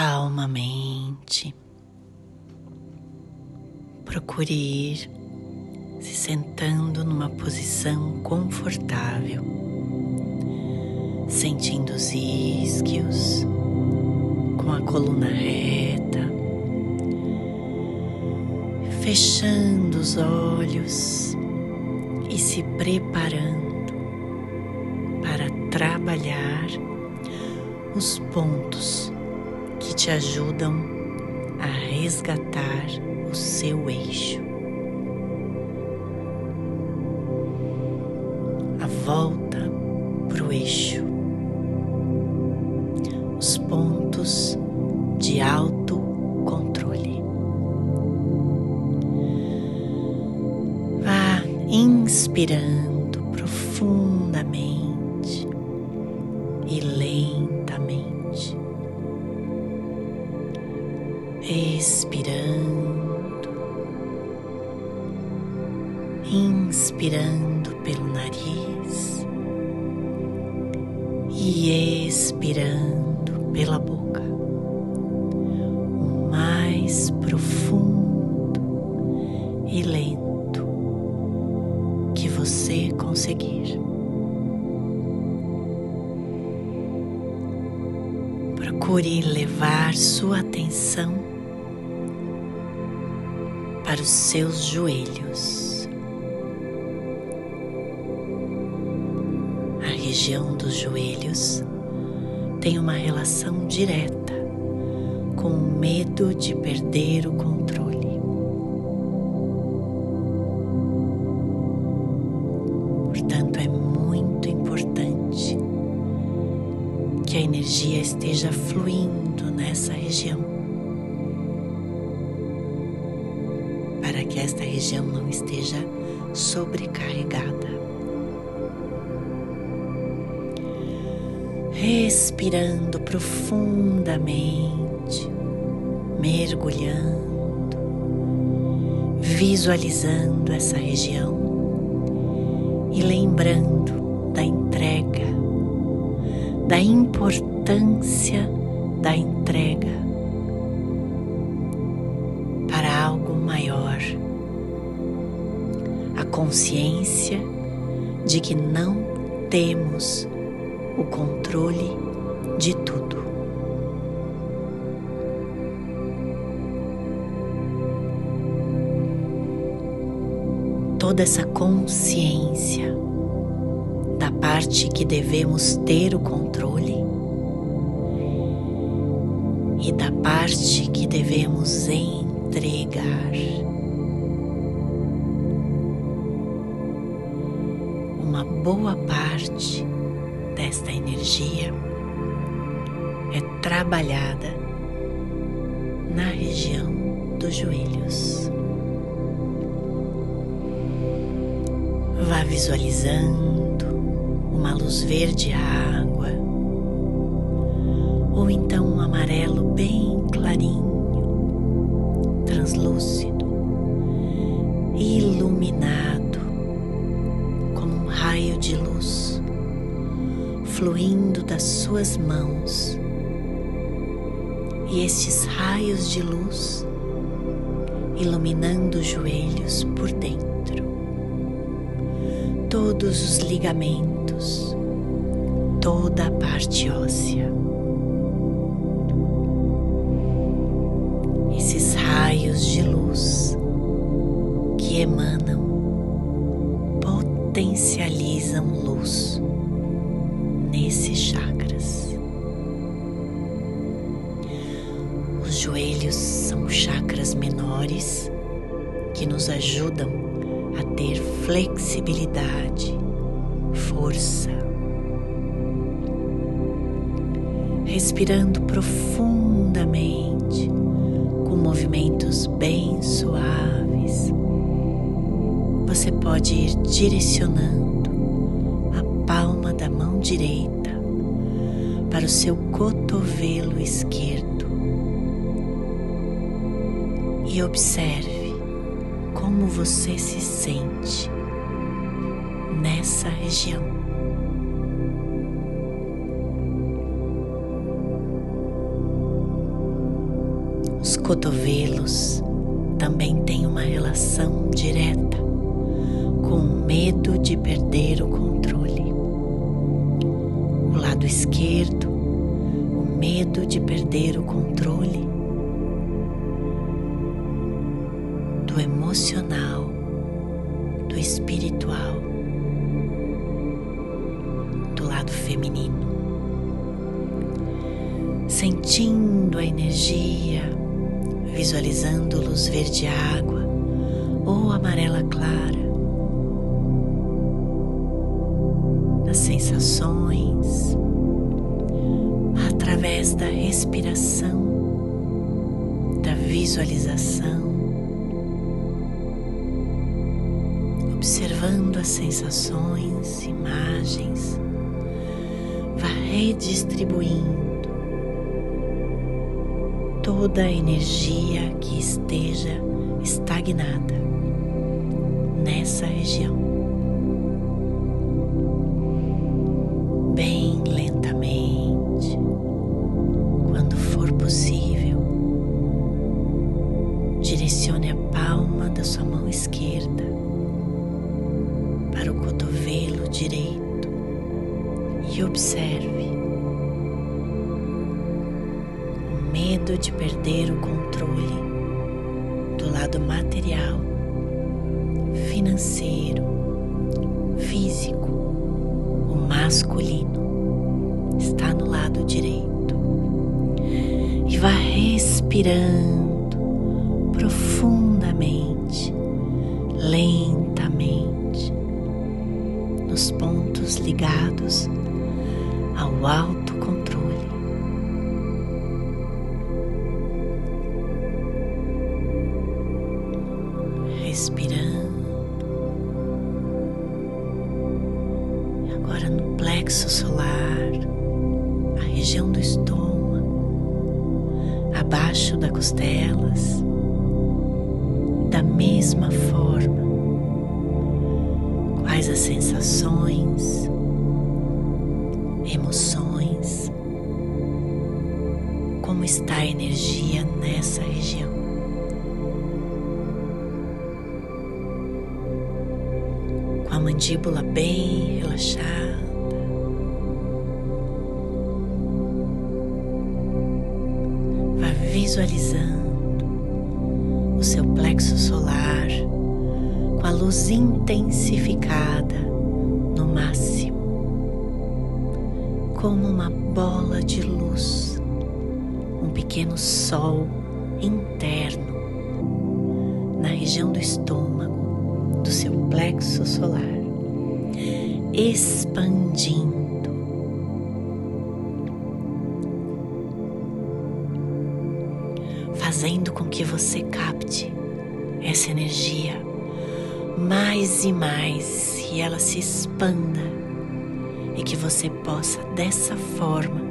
calmamente. Procure ir se sentando numa posição confortável, sentindo os isquios com a coluna reta, fechando os olhos e se preparando para trabalhar os pontos te ajudam a resgatar o seu eixo. A volta para o eixo. Os pontos de autocontrole. Vá inspirando que você conseguir. Procure levar sua atenção para os seus joelhos. A região dos joelhos tem uma relação direta com o medo de perder o controle. Esteja fluindo nessa região. para que esta região não esteja sobrecarregada. Respirando profundamente, mergulhando, visualizando essa região e lembrando da entrega, da importância da entrega consciência de que não temos o controle de tudo. Toda essa consciência da parte que devemos ter o controle e da parte que devemos entregar. boa parte desta energia é trabalhada na região dos joelhos. Vá visualizando uma luz verde água ou então um amarelo bem clarinho, translúcido, iluminado raio de luz fluindo das suas mãos e estes raios de luz iluminando os joelhos por dentro, todos os ligamentos, toda a parte óssea. Nesses chakras. Os joelhos são chakras menores que nos ajudam a ter flexibilidade, força. Respirando profundamente, com movimentos bem suaves você pode ir direcionando direita para o seu cotovelo esquerdo e observe como você se sente nessa região. Os cotovelos também têm uma relação direta com o medo de perder o controle. Lado esquerdo, o medo de perder o controle do emocional, do espiritual, do lado feminino. Sentindo a energia visualizando luz verde água ou amarela clara, sensações, através da respiração, da visualização, observando as sensações, imagens, vai redistribuindo toda a energia que esteja estagnada nessa região. Direcione a palma da sua mão esquerda para o cotovelo direito e observe medo de perder o controle do lado material, financeiro, físico, o masculino está no lado direito. E vá respirando profundamente, lentamente, nos pontos ligados ao autocontrole. respirando. Agora no plexo solar, a região do estômago, abaixo das costelas, mesma forma. Quais as sensações, emoções, como está a energia nessa região. a mandíbula bem relaxada. Vá visualizando o seu plexo solar com a luz intensificada no máximo, como uma bola de luz, um pequeno sol interno na região do estômago do seu plexo solar, expandindo. Que você capte essa energia mais e mais e ela se expanda. E que você possa dessa forma,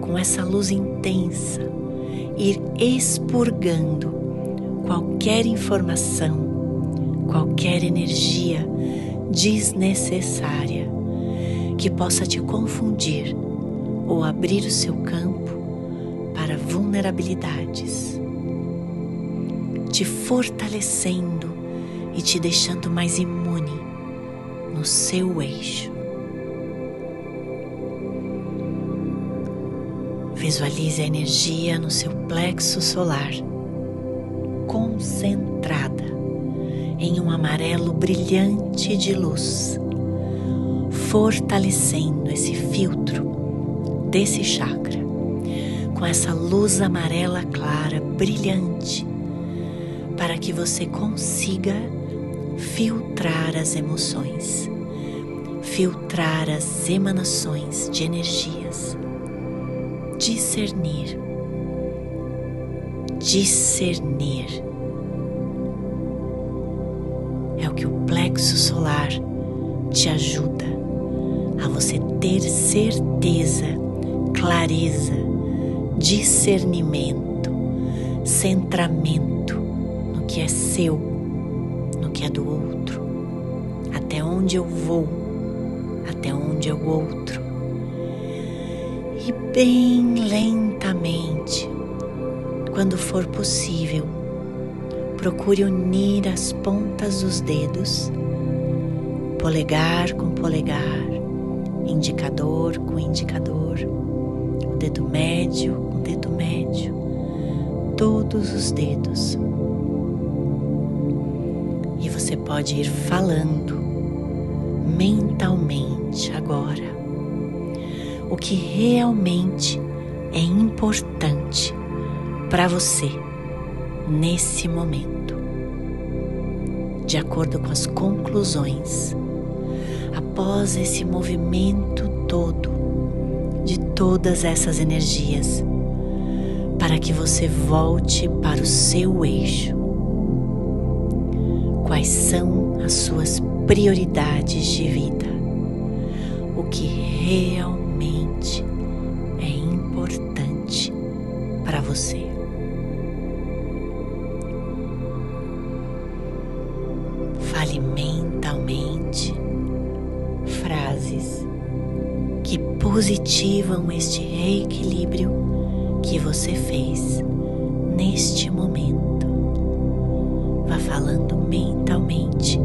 com essa luz intensa, ir expurgando qualquer informação qualquer energia desnecessária que possa te confundir ou abrir o seu campo para vulnerabilidades, te fortalecendo e te deixando mais imune no seu eixo. Visualize a energia no seu plexo solar, concentrada em um amarelo brilhante de luz, fortalecendo esse filtro desse chakra com essa luz amarela clara, brilhante, para que você consiga filtrar as emoções, filtrar as emanações de energias, discernir, discernir. É o que o plexo solar te ajuda a você ter certeza, clareza, discernimento, centramento que é seu, no que é do outro, até onde eu vou, até onde é o outro. E bem lentamente, quando for possível, procure unir as pontas dos dedos, polegar com polegar, indicador com indicador, o dedo médio com dedo médio, todos os dedos. Você pode ir falando mentalmente agora o que realmente é importante para você nesse momento, de acordo com as conclusões, após esse movimento todo de todas essas energias, para que você volte para o seu eixo. Quais são as suas prioridades de vida? O que realmente é importante para você? Fale mentalmente frases que positivam este reequilíbrio que você fez neste momento. Falando mentalmente,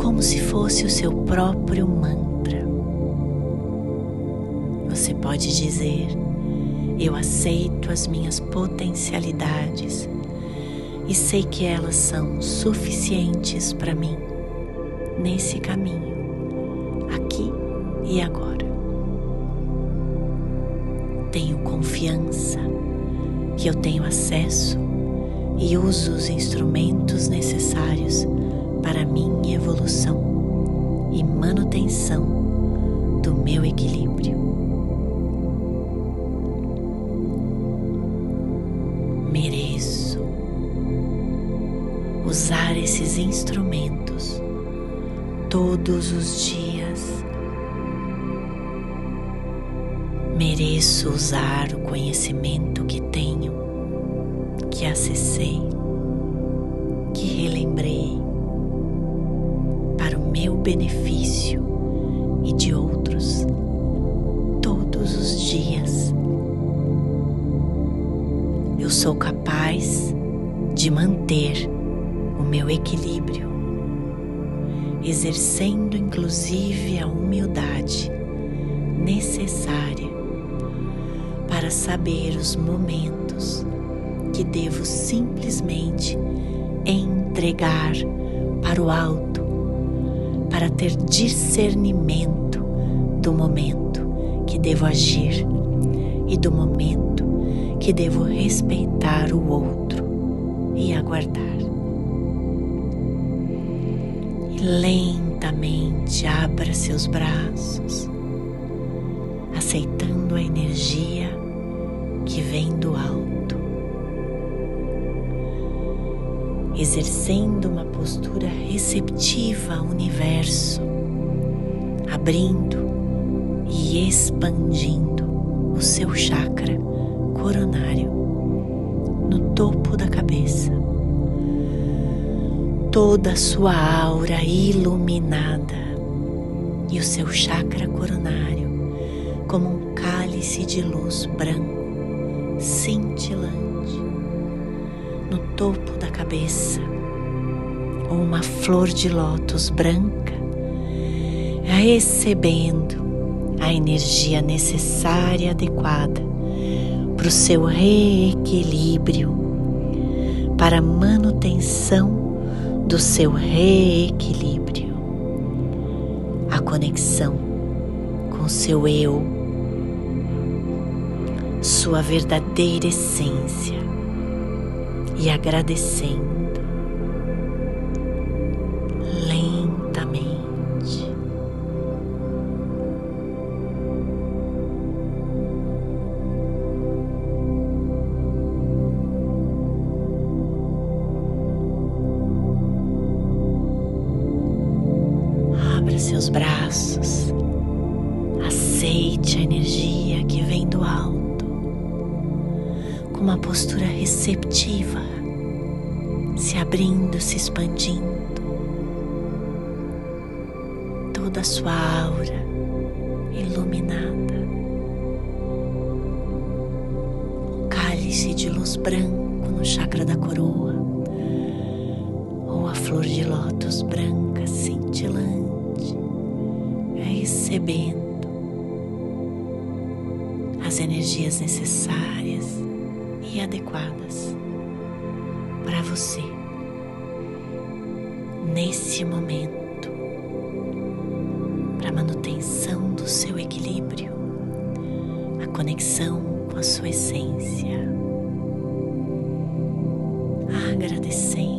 como se fosse o seu próprio mantra. Você pode dizer: Eu aceito as minhas potencialidades e sei que elas são suficientes para mim nesse caminho, aqui e agora. Tenho confiança que eu tenho acesso e uso os instrumentos necessários para minha evolução e manutenção do meu equilíbrio. Mereço usar esses instrumentos todos os dias. Mereço usar o conhecimento que tenho, que acessei, que relembrei para o meu benefício e de outros todos os dias. Eu sou capaz de manter o meu equilíbrio, exercendo inclusive a humildade necessária para saber os momentos que devo simplesmente entregar para o alto, para ter discernimento do momento que devo agir e do momento que devo respeitar o outro e aguardar. E lentamente abra seus braços, aceitando a energia que vem do alto, exercendo uma postura receptiva ao universo, abrindo e expandindo o seu chakra coronário no topo da cabeça. Toda a sua aura iluminada e o seu chakra coronário como um cálice de luz branco cintilante no topo da cabeça ou uma flor de lótus branca recebendo a energia necessária e adequada para o seu reequilíbrio, para a manutenção do seu reequilíbrio, a conexão com seu eu, sua verdadeira essência e agradecendo lentamente. Abra seus braços, aceite a energia uma postura receptiva, se abrindo, se expandindo, toda a sua aura iluminada, o cálice de luz branco no chakra da coroa, ou a flor de lótus branca cintilante, recebendo as energias necessárias e adequadas para você. Nesse momento para manutenção do seu equilíbrio, a conexão com a sua essência, agradecendo